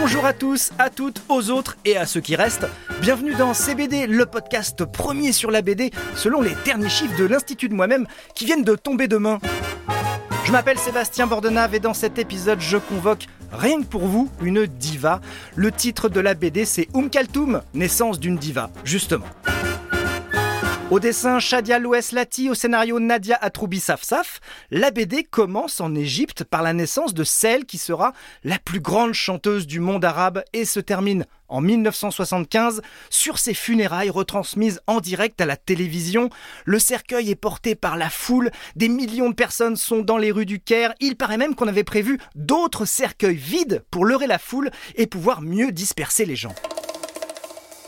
Bonjour à tous, à toutes, aux autres et à ceux qui restent. Bienvenue dans CBD, le podcast premier sur la BD, selon les derniers chiffres de l'Institut de moi-même qui viennent de tomber demain. Je m'appelle Sébastien Bordenave et dans cet épisode, je convoque rien que pour vous une diva. Le titre de la BD, c'est Um Kaltoum, naissance d'une diva, justement. Au dessin, Shadia Loues Lati, au scénario Nadia Atroubi Safsaf, la BD commence en Égypte par la naissance de celle qui sera la plus grande chanteuse du monde arabe et se termine en 1975 sur ses funérailles retransmises en direct à la télévision. Le cercueil est porté par la foule, des millions de personnes sont dans les rues du Caire, il paraît même qu'on avait prévu d'autres cercueils vides pour leurrer la foule et pouvoir mieux disperser les gens.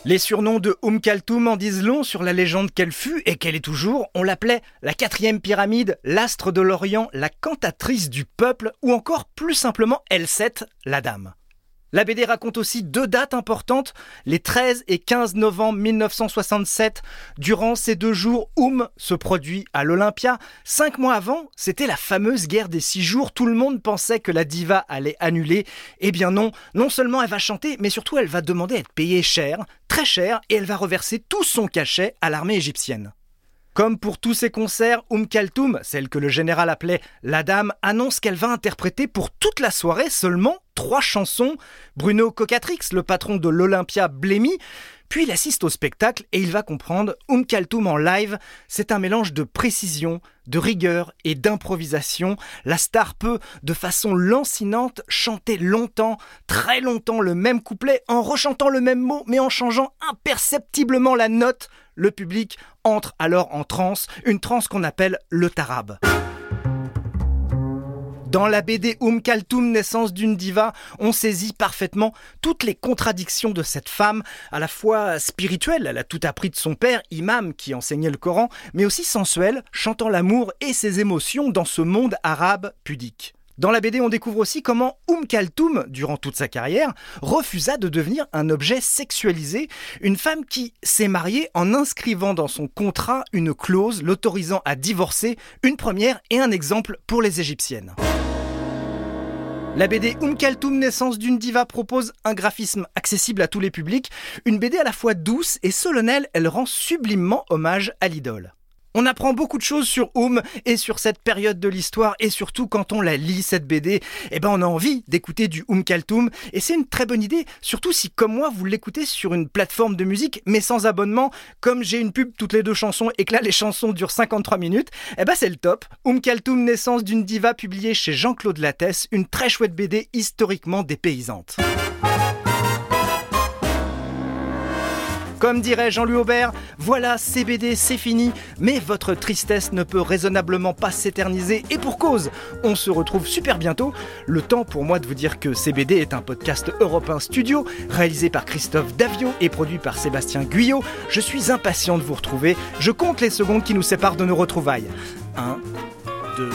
Les surnoms de Oum Kaltoum en disent long sur la légende qu'elle fut et qu'elle est toujours. On l'appelait la quatrième pyramide, l'astre de l'Orient, la cantatrice du peuple ou encore plus simplement L7, la dame. La BD raconte aussi deux dates importantes, les 13 et 15 novembre 1967. Durant ces deux jours, Oum se produit à l'Olympia. Cinq mois avant, c'était la fameuse guerre des six jours. Tout le monde pensait que la diva allait annuler. Eh bien non, non seulement elle va chanter, mais surtout elle va demander à être payée cher, très cher, et elle va reverser tout son cachet à l'armée égyptienne. Comme pour tous ses concerts, Oum Kaltoum, celle que le général appelait la dame, annonce qu'elle va interpréter pour toute la soirée seulement trois chansons. Bruno Cocatrix, le patron de l'Olympia, blémit. Puis il assiste au spectacle et il va comprendre Oum Kaltoum en live, c'est un mélange de précision, de rigueur et d'improvisation. La star peut, de façon lancinante, chanter longtemps, très longtemps le même couplet en rechantant le même mot mais en changeant imperceptiblement la note. Le public entre alors en transe, une transe qu'on appelle le tarab. Dans la BD Oum Kaltoum, naissance d'une diva, on saisit parfaitement toutes les contradictions de cette femme, à la fois spirituelle, elle a tout appris de son père, imam, qui enseignait le Coran, mais aussi sensuelle, chantant l'amour et ses émotions dans ce monde arabe pudique. Dans la BD, on découvre aussi comment Oum Kaltoum, durant toute sa carrière, refusa de devenir un objet sexualisé, une femme qui s'est mariée en inscrivant dans son contrat une clause l'autorisant à divorcer, une première et un exemple pour les Égyptiennes. La BD Um Kaltoum, naissance d'une diva, propose un graphisme accessible à tous les publics, une BD à la fois douce et solennelle, elle rend sublimement hommage à l'idole. On apprend beaucoup de choses sur Oum et sur cette période de l'histoire et surtout quand on la lit cette BD, eh ben on a envie d'écouter du Oum Kaltoum et c'est une très bonne idée, surtout si comme moi vous l'écoutez sur une plateforme de musique mais sans abonnement, comme j'ai une pub toutes les deux chansons et que là les chansons durent 53 minutes, eh ben c'est le top. Oum Kaltoum, naissance d'une diva publiée chez Jean-Claude Lattès, une très chouette BD historiquement dépaysante. Comme dirait Jean-Louis Aubert, voilà CBD c'est fini, mais votre tristesse ne peut raisonnablement pas s'éterniser et pour cause. On se retrouve super bientôt. Le temps pour moi de vous dire que CBD est un podcast européen studio réalisé par Christophe Davio et produit par Sébastien Guyot. Je suis impatient de vous retrouver. Je compte les secondes qui nous séparent de nos retrouvailles. 1, 2,